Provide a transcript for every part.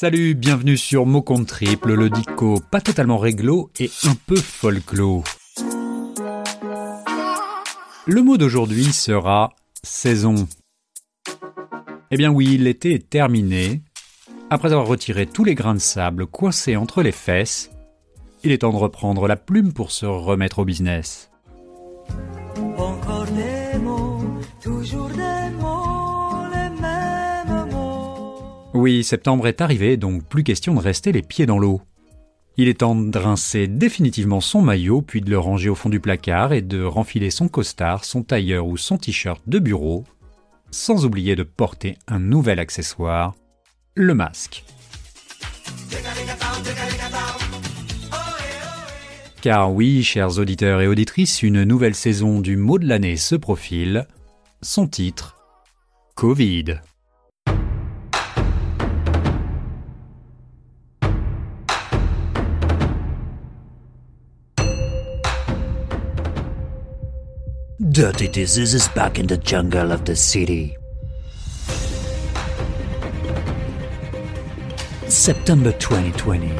Salut, bienvenue sur Mot Compte Triple, le dico pas totalement réglo et un peu folklore. Le mot d'aujourd'hui sera saison. Eh bien oui, l'été est terminé. Après avoir retiré tous les grains de sable coincés entre les fesses, il est temps de reprendre la plume pour se remettre au business. Oui, septembre est arrivé, donc plus question de rester les pieds dans l'eau. Il est temps de rincer définitivement son maillot, puis de le ranger au fond du placard et de renfiler son costard, son tailleur ou son t-shirt de bureau, sans oublier de porter un nouvel accessoire, le masque. Car oui, chers auditeurs et auditrices, une nouvelle saison du mot de l'année se profile. Son titre Covid. Dirty disease is back in the jungle of the city. September 2020.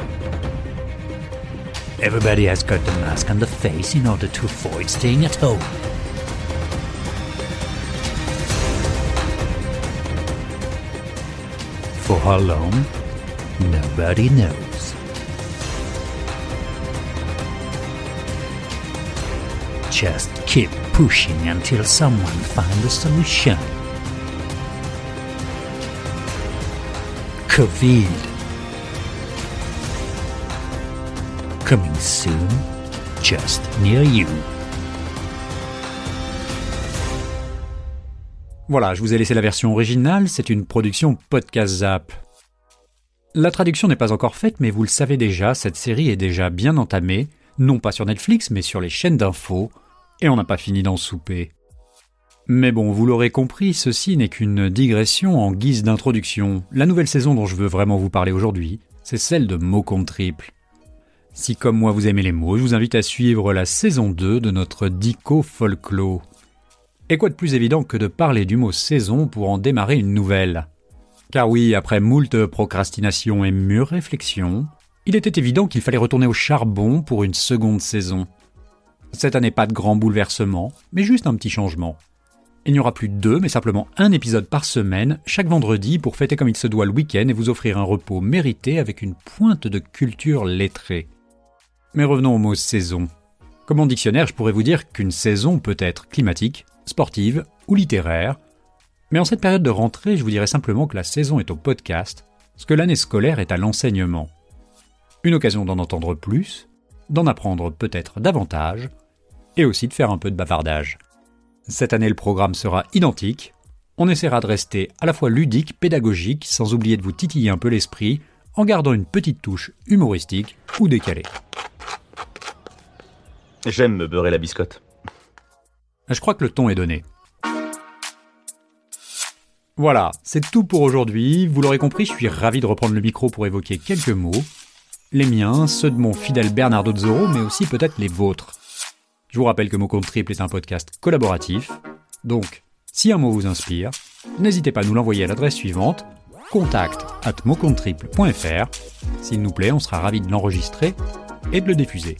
Everybody has got the mask on the face in order to avoid staying at home. For how long? Nobody knows. Just keep pushing until someone finds a solution. COVID. Coming soon, just near you. Voilà, je vous ai laissé la version originale, c'est une production podcast Zap. La traduction n'est pas encore faite, mais vous le savez déjà, cette série est déjà bien entamée, non pas sur Netflix, mais sur les chaînes d'infos, et on n'a pas fini d'en souper. Mais bon, vous l'aurez compris, ceci n'est qu'une digression en guise d'introduction. La nouvelle saison dont je veux vraiment vous parler aujourd'hui, c'est celle de Mots contre triple. Si comme moi vous aimez les mots, je vous invite à suivre la saison 2 de notre Dico Folklore. Et quoi de plus évident que de parler du mot saison pour en démarrer une nouvelle? Car oui, après moult procrastination et mûre réflexion, il était évident qu'il fallait retourner au charbon pour une seconde saison. Cette année, pas de grand bouleversement, mais juste un petit changement. Il n'y aura plus deux, mais simplement un épisode par semaine, chaque vendredi, pour fêter comme il se doit le week-end et vous offrir un repos mérité avec une pointe de culture lettrée. Mais revenons au mot saison. Comme mon dictionnaire, je pourrais vous dire qu'une saison peut être climatique, sportive ou littéraire. Mais en cette période de rentrée, je vous dirais simplement que la saison est au podcast, ce que l'année scolaire est à l'enseignement. Une occasion d'en entendre plus, d'en apprendre peut-être davantage, et aussi de faire un peu de bavardage. Cette année, le programme sera identique. On essaiera de rester à la fois ludique, pédagogique, sans oublier de vous titiller un peu l'esprit, en gardant une petite touche humoristique ou décalée. J'aime me beurrer la biscotte. Je crois que le ton est donné. Voilà, c'est tout pour aujourd'hui. Vous l'aurez compris, je suis ravi de reprendre le micro pour évoquer quelques mots. Les miens, ceux de mon fidèle Bernardo Zoro, mais aussi peut-être les vôtres. Je vous rappelle que Compte Triple est un podcast collaboratif. Donc, si un mot vous inspire, n'hésitez pas à nous l'envoyer à l'adresse suivante contact at S'il nous plaît, on sera ravi de l'enregistrer et de le diffuser.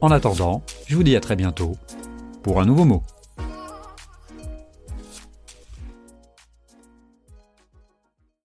En attendant, je vous dis à très bientôt pour un nouveau mot.